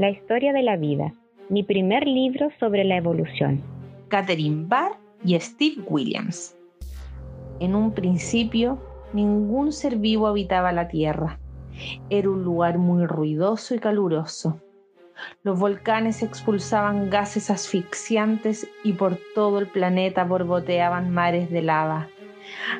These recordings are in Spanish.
La historia de la vida, mi primer libro sobre la evolución. Catherine Barr y Steve Williams. En un principio, ningún ser vivo habitaba la Tierra. Era un lugar muy ruidoso y caluroso. Los volcanes expulsaban gases asfixiantes y por todo el planeta borboteaban mares de lava.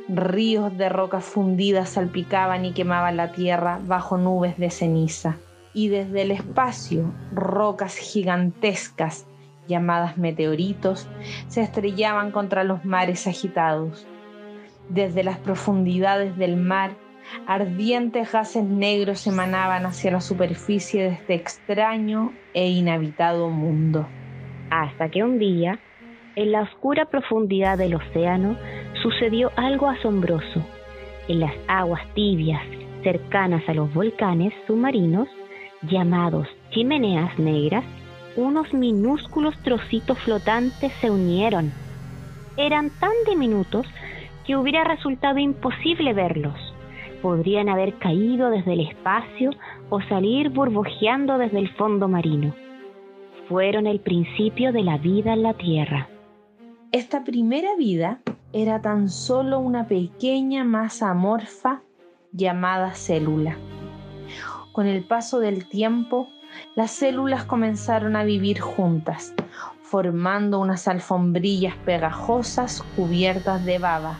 Ríos de rocas fundidas salpicaban y quemaban la tierra bajo nubes de ceniza. Y desde el espacio, rocas gigantescas, llamadas meteoritos, se estrellaban contra los mares agitados. Desde las profundidades del mar, ardientes gases negros emanaban hacia la superficie de este extraño e inhabitado mundo. Hasta que un día, en la oscura profundidad del océano, sucedió algo asombroso. En las aguas tibias cercanas a los volcanes submarinos, llamados chimeneas negras, unos minúsculos trocitos flotantes se unieron. Eran tan diminutos que hubiera resultado imposible verlos. Podrían haber caído desde el espacio o salir burbujeando desde el fondo marino. Fueron el principio de la vida en la Tierra. Esta primera vida era tan solo una pequeña masa amorfa llamada célula. Con el paso del tiempo, las células comenzaron a vivir juntas, formando unas alfombrillas pegajosas cubiertas de baba,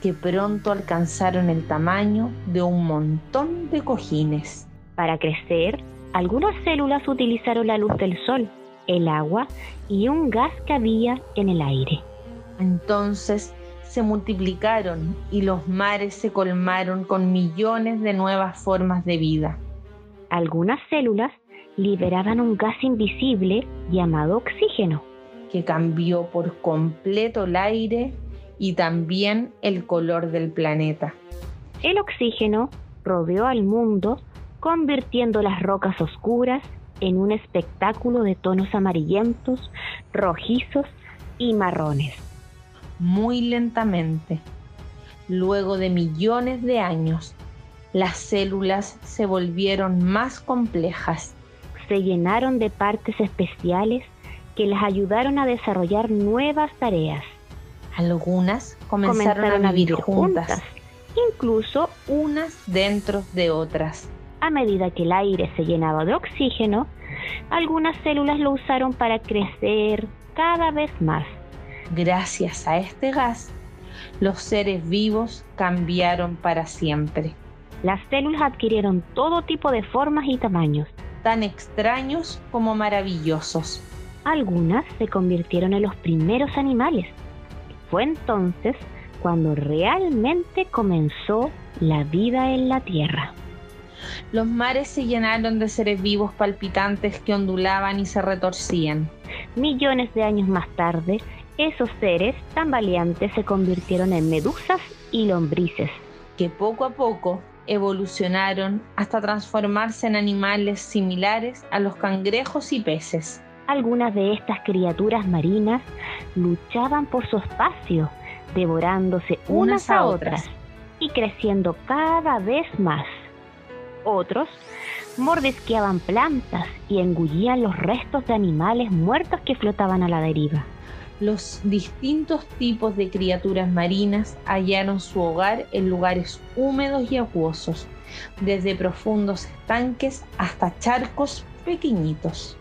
que pronto alcanzaron el tamaño de un montón de cojines. Para crecer, algunas células utilizaron la luz del sol, el agua y un gas que había en el aire. Entonces se multiplicaron y los mares se colmaron con millones de nuevas formas de vida. Algunas células liberaban un gas invisible llamado oxígeno, que cambió por completo el aire y también el color del planeta. El oxígeno rodeó al mundo convirtiendo las rocas oscuras en un espectáculo de tonos amarillentos, rojizos y marrones. Muy lentamente, luego de millones de años, las células se volvieron más complejas. Se llenaron de partes especiales que les ayudaron a desarrollar nuevas tareas. Algunas comenzaron, a vivir juntas, incluso unas dentro de otras. A medida que el aire se llenaba de oxígeno, algunas células lo usaron para crecer cada vez más. Gracias a este gas, los seres vivos cambiaron para siempre. Las células adquirieron todo tipo de formas y tamaños, tan extraños como maravillosos. Algunas se convirtieron en los primeros animales. Fue entonces cuando realmente comenzó la vida en la Tierra. Los mares se llenaron de seres vivos palpitantes que ondulaban y se retorcían. Millones de años más tarde, esos seres tan valientes se convirtieron en medusas y lombrices, que poco a poco evolucionaron hasta transformarse en animales similares a los cangrejos y peces. Algunas de estas criaturas marinas luchaban por su espacio, devorándose unas, a otras y creciendo cada vez más. Otros mordisqueaban plantas y engullían los restos de animales muertos que flotaban a la deriva los distintos tipos de criaturas marinas hallaron su hogar en lugares húmedos y acuosos, desde profundos estanques hasta charcos pequeñitos.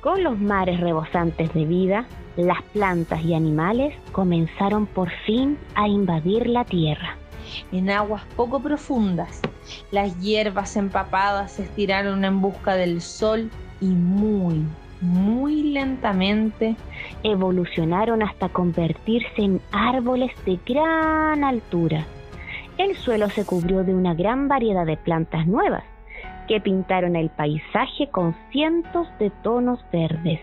Con los mares rebosantes de vida, las plantas y animales comenzaron por fin a invadir la tierra. En aguas poco profundas, las hierbas empapadas se estiraron en busca del sol y muy, muy lentamente evolucionaron hasta convertirse en árboles de gran altura. El suelo se cubrió de una gran variedad de plantas nuevas que pintaron el paisaje con cientos de tonos verdes.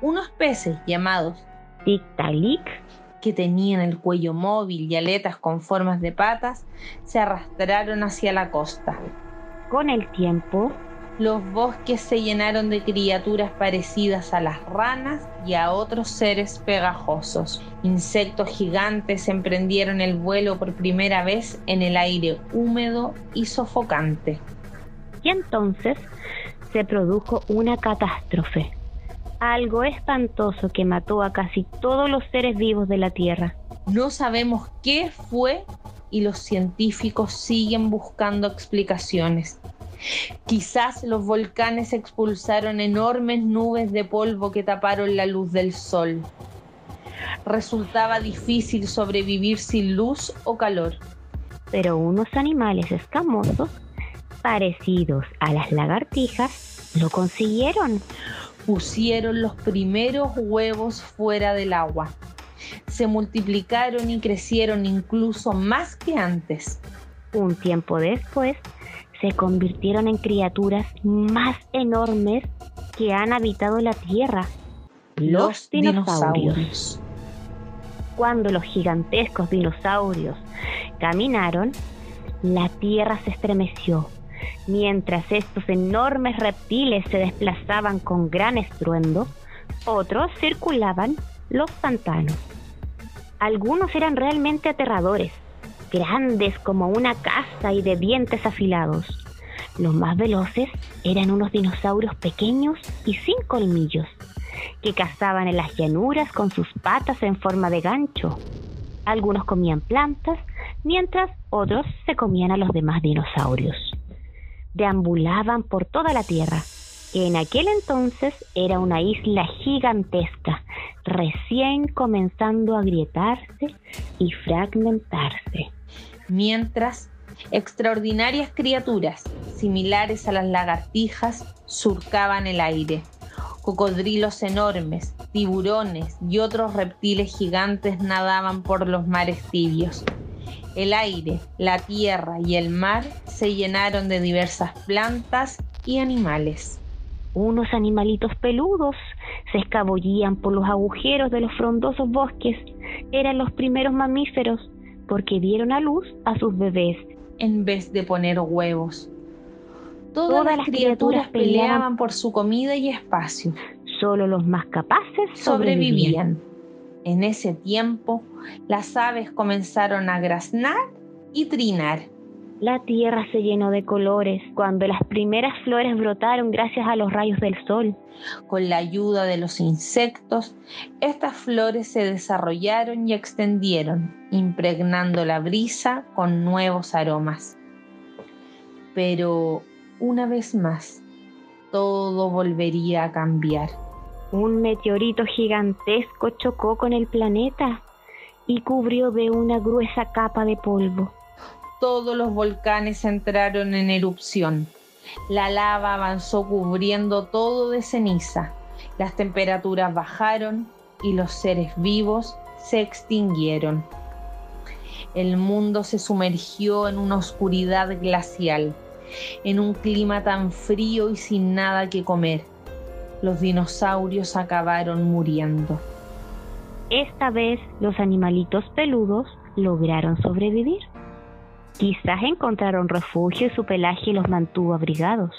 Unos peces llamados Tiktaalik, que tenían el cuello móvil y aletas con formas de patas, se arrastraron hacia la costa. Con el tiempo, los bosques se llenaron de criaturas parecidas a las ranas y a otros seres pegajosos. Insectos gigantes emprendieron el vuelo por primera vez en el aire húmedo y sofocante. Y entonces se produjo una catástrofe, algo espantoso que mató a casi todos los seres vivos de la Tierra. No sabemos qué fue y los científicos siguen buscando explicaciones. Quizás los volcanes expulsaron enormes nubes de polvo que taparon la luz del sol. Resultaba difícil sobrevivir sin luz o calor. Pero unos animales escamosos, parecidos a las lagartijas, lo consiguieron. Pusieron los primeros huevos fuera del agua. Se multiplicaron y crecieron incluso más que antes. Un tiempo después, se convirtieron en criaturas más enormes que han habitado la Tierra, los, dinosaurios. Cuando los gigantescos dinosaurios caminaron, la Tierra se estremeció. Mientras estos enormes reptiles se desplazaban con gran estruendo, otros circulaban los pantanos. Algunos eran realmente aterradores, grandes como una casa y de dientes afilados. Los más veloces eran unos dinosaurios pequeños y sin colmillos, que cazaban en las llanuras con sus patas en forma de gancho. Algunos comían plantas, mientras otros se comían a los demás dinosaurios. Deambulaban por toda la Tierra, que en aquel entonces era una isla gigantesca, recién comenzando a agrietarse y fragmentarse mientras extraordinarias criaturas similares a las lagartijas surcaban el aire. Cocodrilos enormes, tiburones y otros reptiles gigantes nadaban por los mares tibios. El aire, la tierra y el mar se llenaron de diversas plantas y animales. Unos animalitos peludos se escabullían por los agujeros de los frondosos bosques. Eran los primeros mamíferos porque dieron a luz a sus bebés. En vez de poner huevos. Todas, las, criaturas, peleaban por su comida y espacio. Solo los más capaces sobrevivían. En ese tiempo, las aves comenzaron a graznar y trinar. La tierra se llenó de colores cuando las primeras flores brotaron gracias a los rayos del sol. Con la ayuda de los insectos, estas flores se desarrollaron y extendieron, impregnando la brisa con nuevos aromas. Pero, una vez más, todo volvería a cambiar. Un meteorito gigantesco chocó con el planeta y cubrió de una gruesa capa de polvo todos los volcanes entraron en erupción. La lava avanzó cubriendo todo de ceniza. Las temperaturas bajaron y los seres vivos se extinguieron. El mundo se sumergió en una oscuridad glacial, en un clima tan frío y sin nada que comer. Los dinosaurios acabaron muriendo. Esta vez los animalitos peludos lograron sobrevivir. Quizás encontraron refugio y su pelaje los mantuvo abrigados.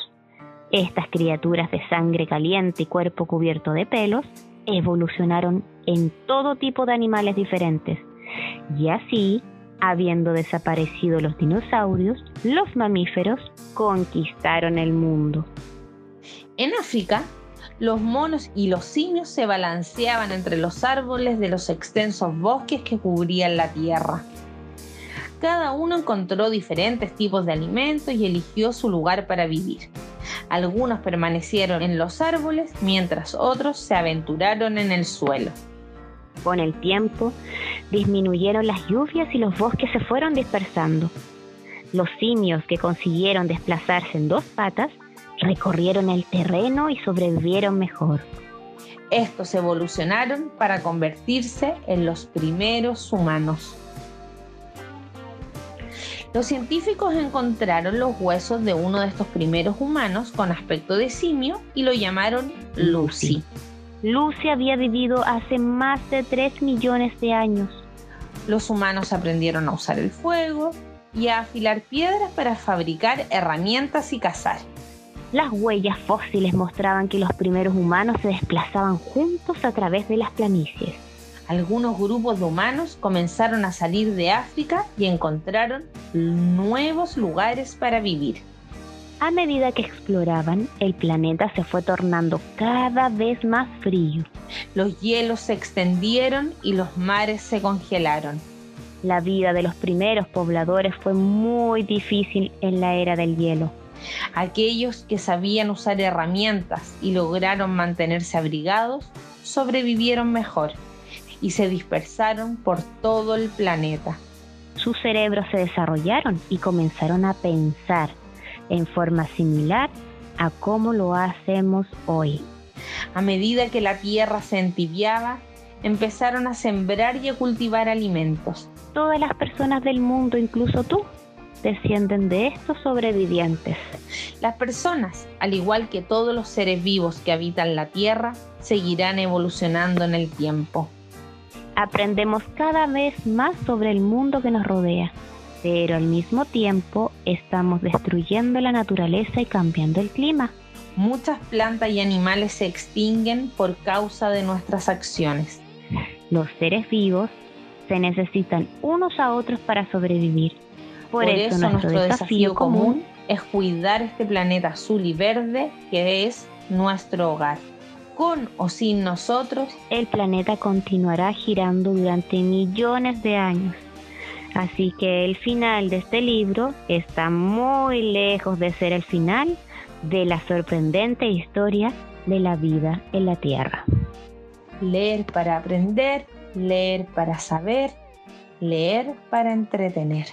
Estas criaturas de sangre caliente y cuerpo cubierto de pelos evolucionaron en todo tipo de animales diferentes. Y así, habiendo desaparecido los dinosaurios, los mamíferos conquistaron el mundo. En África, los monos y los simios se balanceaban entre los árboles de los extensos bosques que cubrían la tierra cada uno encontró diferentes tipos de alimentos y eligió su lugar para vivir. Algunos permanecieron en los árboles mientras otros se aventuraron en el suelo. Con el tiempo, disminuyeron las lluvias y los bosques se fueron dispersando. Los simios que consiguieron desplazarse en dos patas recorrieron el terreno y sobrevivieron mejor. Estos evolucionaron para convertirse en los primeros humanos. Los científicos encontraron los huesos de uno de estos primeros humanos con aspecto de simio y lo llamaron Lucy. Lucy había vivido hace más de 3 millones de años. Los humanos aprendieron a usar el fuego y a afilar piedras para fabricar herramientas y cazar. Las huellas fósiles mostraban que los primeros humanos se desplazaban juntos a través de las planicies algunos grupos de humanos comenzaron a salir de África y encontraron nuevos lugares para vivir. A medida que exploraban, el planeta se fue tornando cada vez más frío. Los hielos se extendieron y los mares se congelaron. La vida de los primeros pobladores fue muy difícil en la era del hielo. Aquellos que sabían usar herramientas y lograron mantenerse abrigados sobrevivieron mejor y se dispersaron por todo el planeta. Sus cerebros se desarrollaron y comenzaron a pensar en forma similar a cómo lo hacemos hoy. A medida que la tierra se entibiaba, empezaron a sembrar y a cultivar alimentos. Todas las personas del mundo, incluso tú, descienden de estos sobrevivientes. Las personas, al igual que todos los seres vivos que habitan la Tierra, seguirán evolucionando en el tiempo. Aprendemos cada vez más sobre el mundo que nos rodea pero al mismo tiempo estamos destruyendo la naturaleza y cambiando el clima. Muchas plantas y animales se extinguen por causa de nuestras acciones. Los seres vivos se necesitan unos a otros para sobrevivir. Por, eso, nuestro, desafío, común es cuidar este planeta azul y verde que es nuestro hogar. Con o sin nosotros, el planeta continuará girando durante millones de años Así que el final de este libro está muy lejos de ser el final de la sorprendente historia de la vida en la Tierra. Leer para aprender, leer para saber, leer para entretener.